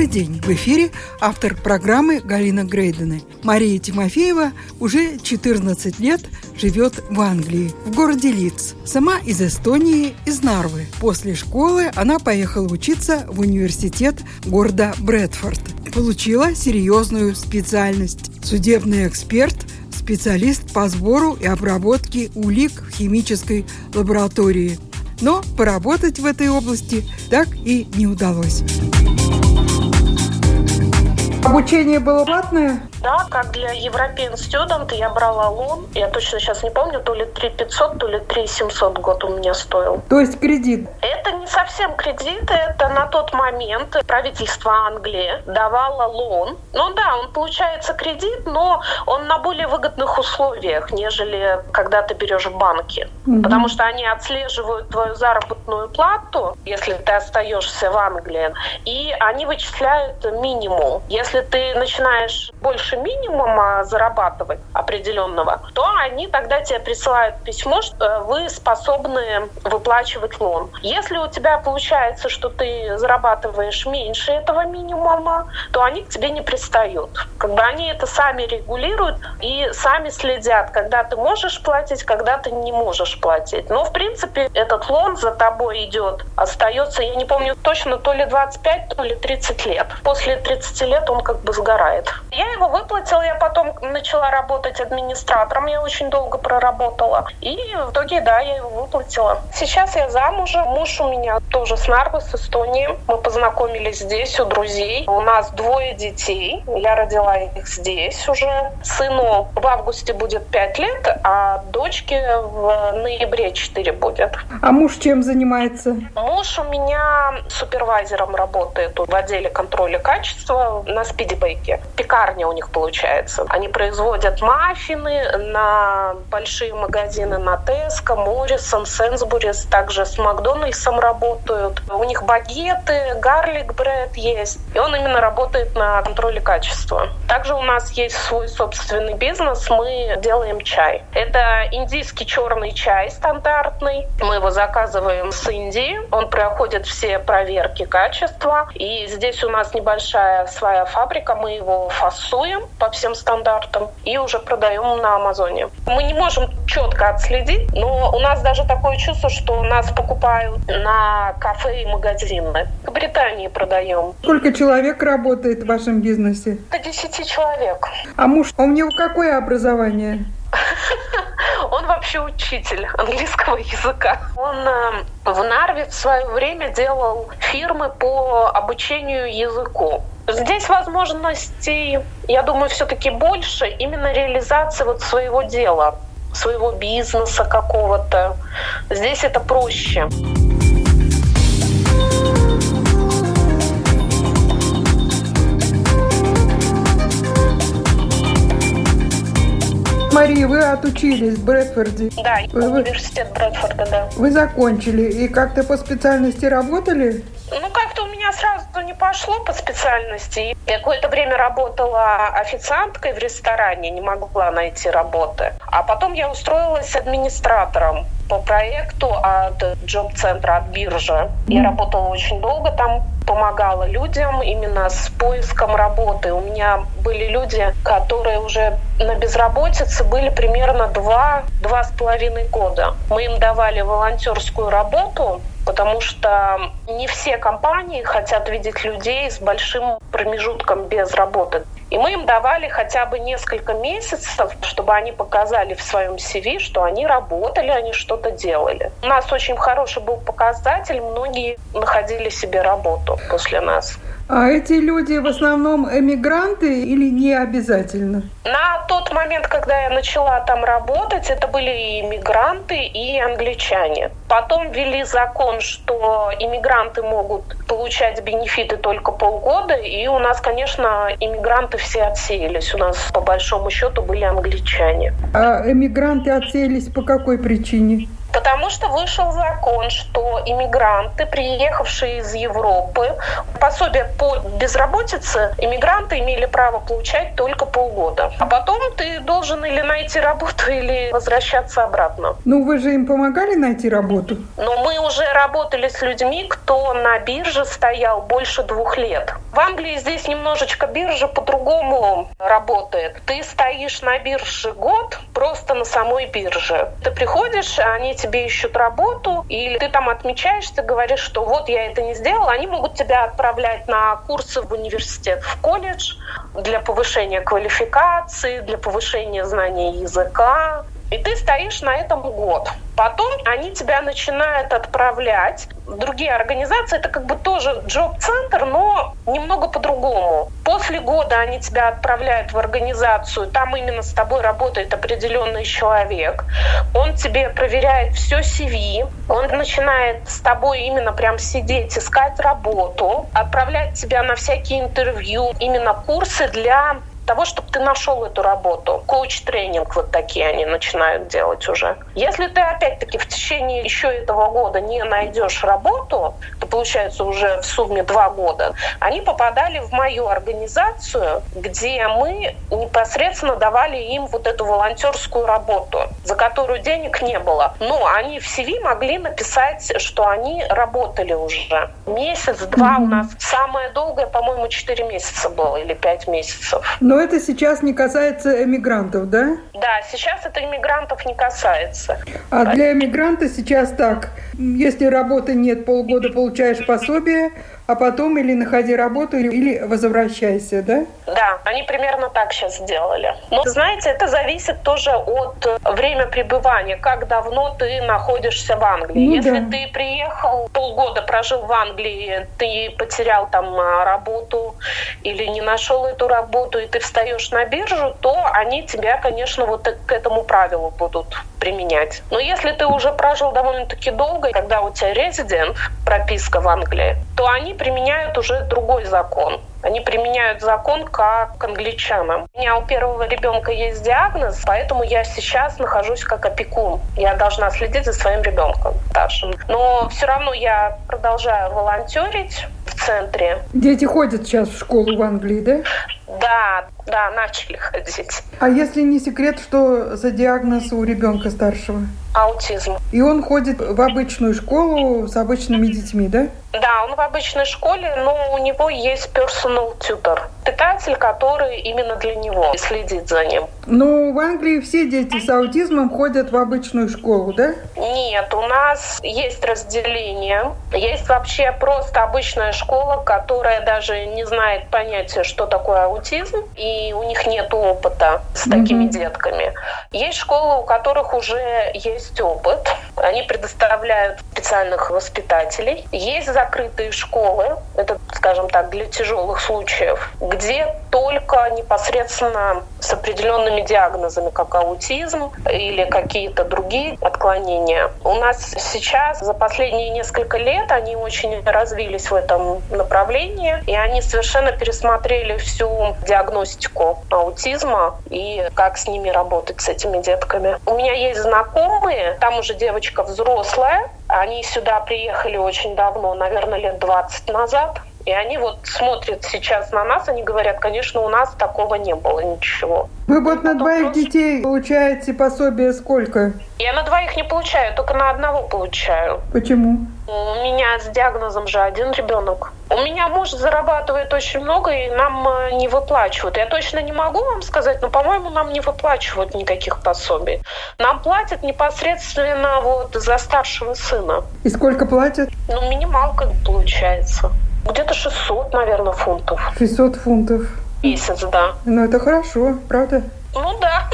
Добрый день! В эфире автор программы Галина Грейдена. Мария Тимофеева уже 14 лет живет в Англии, в городе Лидс. Сама из Эстонии, из Нарвы. После школы она поехала учиться в университет города Брэдфорд. Получила серьезную специальность. Судебный эксперт, специалист по сбору и обработке улик в химической лаборатории. Но поработать в этой области так и не удалось. Обучение было платное? Да, как для European Student я брала лон. Я точно сейчас не помню, то ли 3 500, то ли 3 700 год у меня стоил. То есть кредит? Это не совсем кредит, это на тот момент правительство Англии давало лон. Ну да, он получается кредит, но он на более выгодных условиях, нежели когда ты берешь в банке. Угу. Потому что они отслеживают твою заработную плату, если ты остаешься в Англии, и они вычисляют минимум. Если ты начинаешь больше больше минимума зарабатывать определенного, то они тогда тебе присылают письмо, что э, вы способны выплачивать лон. Если у тебя получается, что ты зарабатываешь меньше этого минимума, то они к тебе не пристают. Как бы они это сами регулируют и сами следят, когда ты можешь платить, когда ты не можешь платить. Но, в принципе, этот лон за тобой идет, остается, я не помню точно, то ли 25, то ли 30 лет. После 30 лет он как бы сгорает. Я его выплатил, я потом начала работать администратором, я очень долго проработала. И в итоге, да, я его выплатила. Сейчас я замужем, муж у меня тоже с Нарвы, с Эстонии. Мы познакомились здесь у друзей. У нас двое детей. Я родила их здесь уже. Сыну в августе будет 5 лет, а дочке в ноябре 4 будет. А муж чем занимается? Муж у меня супервайзером работает в отделе контроля качества на спидибейке. Пекарня у них получается. Они производят маффины на большие магазины, на Теско, Моррисон, Сенсбурис, также с Макдональдсом работают. У них багеты, гарлик бред есть. И он именно работает на контроле качества. Также у нас есть свой собственный бизнес. Мы делаем чай. Это индийский черный чай стандартный. Мы его заказываем с Индии. Он проходит все проверки качества. И здесь у нас небольшая своя фабрика. Мы его фасуем по всем стандартам и уже продаем на Амазоне. Мы не можем четко отследить, но у нас даже такое чувство, что нас покупают на кафе и магазины. В Британии продаем. Сколько человек работает в вашем бизнесе? До 10 человек. А муж, а у него какое образование? Он вообще учитель английского языка. Он э, в Нарве в свое время делал фирмы по обучению языку. Здесь возможностей, я думаю, все-таки больше именно реализации вот своего дела, своего бизнеса какого-то. Здесь это проще. Мария, вы отучились в Брэдфорде? Да, вы, университет Брэдфорда, да. Вы закончили и как-то по специальности работали? Ну, как-то у меня сразу не пошло по специальности. Я какое-то время работала официанткой в ресторане, не могла найти работы. А потом я устроилась администратором по проекту от джоб-центра, от биржи. Я работала очень долго там, помогала людям именно с поиском работы. У меня были люди, которые уже на безработице были примерно два, два с половиной года. Мы им давали волонтерскую работу, потому что не все компании хотят видеть людей с большим промежутком без работы. И мы им давали хотя бы несколько месяцев, чтобы они показали в своем CV, что они работали, они что-то делали. У нас очень хороший был показатель, многие находили себе работу после нас. А эти люди в основном эмигранты или не обязательно? На тот момент, когда я начала там работать, это были и иммигранты, и англичане. Потом ввели закон, что иммигранты могут получать бенефиты только полгода, и у нас, конечно, иммигранты все отсеялись. У нас, по большому счету, были англичане. А эмигранты отсеялись по какой причине? Потому что вышел закон, что иммигранты, приехавшие из Европы, пособие по безработице, иммигранты имели право получать только полгода. А потом ты должен или найти работу, или возвращаться обратно. Ну, вы же им помогали найти работу? Но мы уже работали с людьми, кто на бирже стоял больше двух лет. В Англии здесь немножечко биржа по-другому работает. Ты стоишь на бирже год, просто на самой бирже. Ты приходишь, они тебе ищут работу, или ты там отмечаешься, говоришь, что вот я это не сделал, они могут тебя отправлять на курсы в университет, в колледж для повышения квалификации, для повышения знания языка. И ты стоишь на этом год. Потом они тебя начинают отправлять в другие организации. Это как бы тоже джоб-центр, но немного по-другому. После года они тебя отправляют в организацию. Там именно с тобой работает определенный человек. Он тебе проверяет все CV. Он начинает с тобой именно прям сидеть, искать работу, отправлять тебя на всякие интервью, именно курсы для того, чтобы ты нашел эту работу. Коуч-тренинг вот такие они начинают делать уже. Если ты опять-таки в течение еще этого года не найдешь работу, то получается уже в сумме два года, они попадали в мою организацию, где мы непосредственно давали им вот эту волонтерскую работу, за которую денег не было. Но они в CV могли написать, что они работали уже. Месяц-два mm-hmm. у нас. Самое долгое, по-моему, 4 месяца было или 5 месяцев. Но это сейчас не касается эмигрантов, да? Да, сейчас это иммигрантов не касается. А для эмигранта сейчас так. Если работы нет, полгода получаешь пособие, а потом или находи работу, или возвращайся, да? Да, они примерно так сейчас сделали. Но, знаете, это зависит тоже от э, времени пребывания, как давно ты находишься в Англии. Ну, Если да. ты приехал, полгода прожил в Англии, ты потерял там а, работу или не нашел эту работу, и ты встаешь на биржу, то они тебя, конечно, вот к этому правилу будут применять. Но если ты уже прожил довольно-таки долго, когда у тебя резидент, прописка в Англии, то они применяют уже другой закон. Они применяют закон как к англичанам. У меня у первого ребенка есть диагноз, поэтому я сейчас нахожусь как опекун. Я должна следить за своим ребенком старшим. Но все равно я продолжаю волонтерить в центре. Дети ходят сейчас в школу в Англии, да? Да, да, начали ходить. А если не секрет, что за диагноз у ребенка старшего? Аутизм. И он ходит в обычную школу с обычными детьми, да? Да, он в обычной школе, но у него есть personal tutor, питатель, который именно для него следит за ним. Ну, в Англии все дети с аутизмом ходят в обычную школу, да? Нет, у нас есть разделение. Есть вообще просто обычная школа, которая даже не знает понятия, что такое аутизм, и у них нет опыта с такими mm-hmm. детками. Есть школы, у которых уже есть опыт. Они предоставляют специальных воспитателей. Есть закрытые школы, это, скажем так, для тяжелых случаев, где только непосредственно с определенными диагнозами, как аутизм или какие-то другие отклонения. У нас сейчас за последние несколько лет они очень развились в этом направлении, и они совершенно пересмотрели всю диагностику аутизма и как с ними работать, с этими детками. У меня есть знакомые, там уже девочка взрослая, сюда приехали очень давно, наверное, лет 20 назад. И они вот смотрят сейчас на нас, они говорят, конечно, у нас такого не было ничего. Вы вот на двоих просто... детей получаете пособие сколько? Я на двоих не получаю, только на одного получаю. Почему? У меня с диагнозом же один ребенок. У меня муж зарабатывает очень много, и нам э, не выплачивают. Я точно не могу вам сказать, но, по-моему, нам не выплачивают никаких пособий. Нам платят непосредственно вот за старшего сына. И сколько платят? Ну, минималка получается. Где-то 600, наверное, фунтов. 600 фунтов. Месяц, да. Ну, это хорошо, правда? Ну да.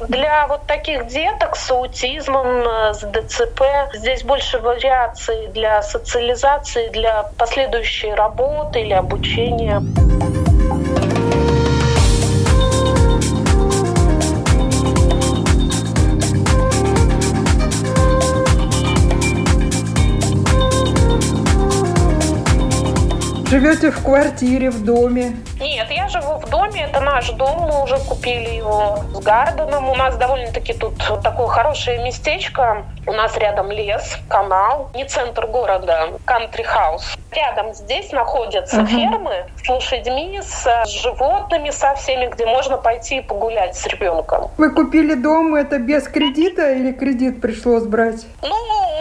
Для вот таких деток с аутизмом, э, с ДЦП здесь больше вариаций для социализации, для последующей работы или обучения. Живете в квартире, в доме? Нет, я живу в доме, это наш дом, мы уже купили его с Гарденом. У нас довольно-таки тут такое хорошее местечко. У нас рядом лес, канал, не центр города, кантри-хаус. Рядом здесь находятся uh-huh. фермы с лошадьми, с животными, со всеми, где можно пойти и погулять с ребенком. Вы купили дом, это без кредита или кредит пришлось брать? Ну,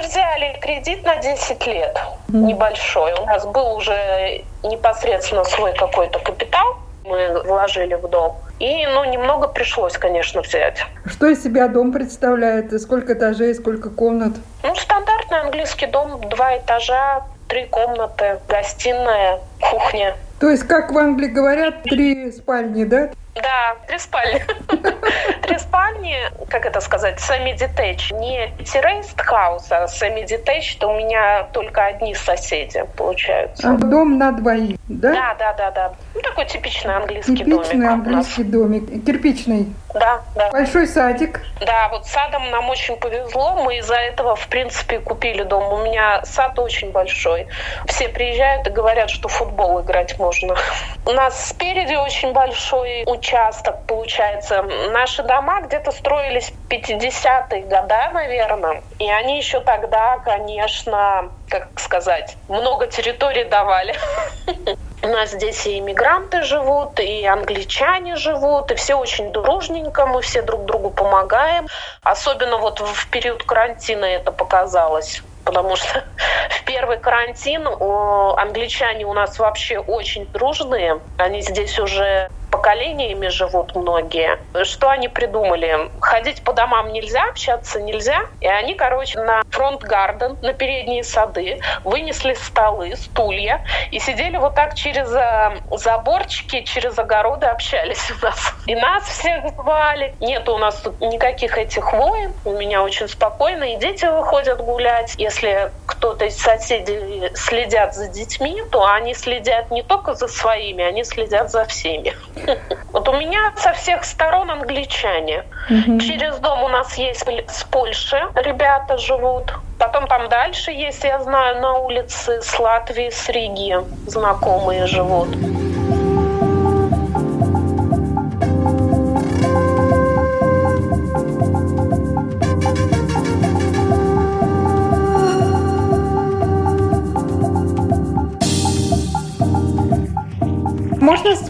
мы взяли кредит на 10 лет, небольшой. У нас был уже непосредственно свой какой-то капитал, мы вложили в дом. И, ну, немного пришлось, конечно, взять. Что из себя дом представляет? Сколько этажей, сколько комнат? Ну, стандартный английский дом, два этажа, три комнаты, гостиная, кухня. То есть, как в Англии говорят, три спальни, да? Да, три спальни. Три спальни, как это сказать, semi-detached. Не terraced house, а semi-detached. У меня только одни соседи получаются. А дом на двоих, да? Да, да, да, да. Ну, такой типичный английский типичный домик. Типичный английский домик. Кирпичный. Да, да. Большой садик. Да, вот садом нам очень повезло. Мы из-за этого, в принципе, купили дом. У меня сад очень большой. Все приезжают и говорят, что футбол играть можно. У нас спереди очень большой участок получается. Наши дома где-то строились в 50-е годы, наверное. И они еще тогда, конечно, как сказать, много территорий давали. У нас здесь и иммигранты живут, и англичане живут, и все очень дружненько, мы все друг другу помогаем. Особенно вот в период карантина это показалось потому что в первый карантин англичане у нас вообще очень дружные. Они здесь уже поколениями живут многие. Что они придумали? Ходить по домам нельзя, общаться нельзя. И они, короче, на фронт-гарден, на передние сады вынесли столы, стулья и сидели вот так через э, заборчики, через огороды общались у нас. И нас всех звали. Нет у нас тут никаких этих войн. У меня очень спокойно. И дети выходят гулять. Если кто-то из соседей следят за детьми, то они следят не только за своими, они следят за всеми. Вот у меня со всех сторон англичане. Через дом у нас есть с Польши ребята живут. Потом там дальше есть, я знаю, на улице с Латвии, с Риги знакомые живут.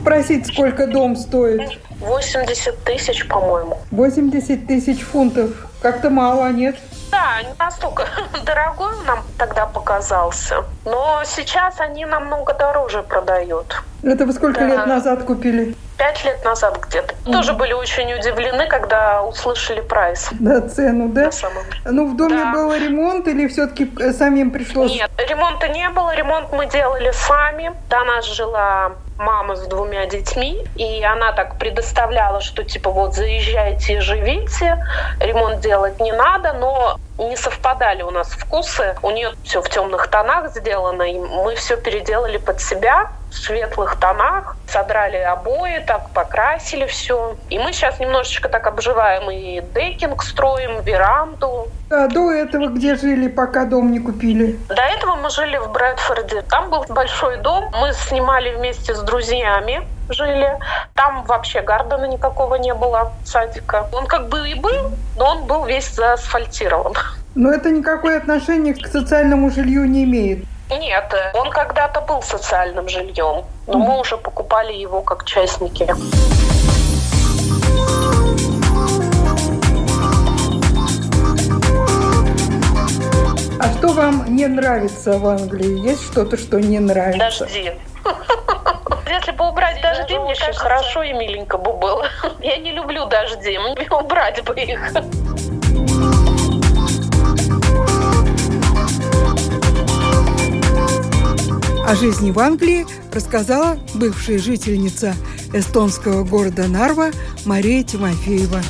Спросить, сколько дом стоит? 80 тысяч, по-моему. 80 тысяч фунтов. Как-то мало, нет? Да, не настолько дорогой нам тогда показался. Но сейчас они намного дороже продают. Это вы сколько да. лет назад купили? Пять лет назад где-то. Mm. Тоже были очень удивлены, когда услышали прайс. Да, цену, да? самом... Ну, в доме да. был ремонт или все-таки э, самим пришлось? Нет, ремонта не было. Ремонт мы делали сами. До нас жила мама с двумя детьми, и она так предоставляла, что типа вот заезжайте и живите, ремонт делать не надо, но не совпадали у нас вкусы. У нее все в темных тонах сделано, и мы все переделали под себя в светлых тонах, содрали обои, так покрасили все. И мы сейчас немножечко так обживаем и декинг строим, веранду. А до этого где жили, пока дом не купили? До этого мы жили в Брэдфорде. Там был большой дом. Мы снимали вместе с друзьями жили. Там вообще гардена никакого не было, садика. Он как бы и был, но он был весь заасфальтирован. Но это никакое отношение к социальному жилью не имеет. Нет, он когда-то был социальным жильем, но мы уже покупали его как частники. А что вам не нравится в Англии? Есть что-то, что не нравится? Дожди. Если бы убрать дожди, мне очень хорошо и миленько бы было. Я не люблю дожди, мне убрать бы их. О жизни в Англии рассказала бывшая жительница эстонского города Нарва Мария Тимофеева.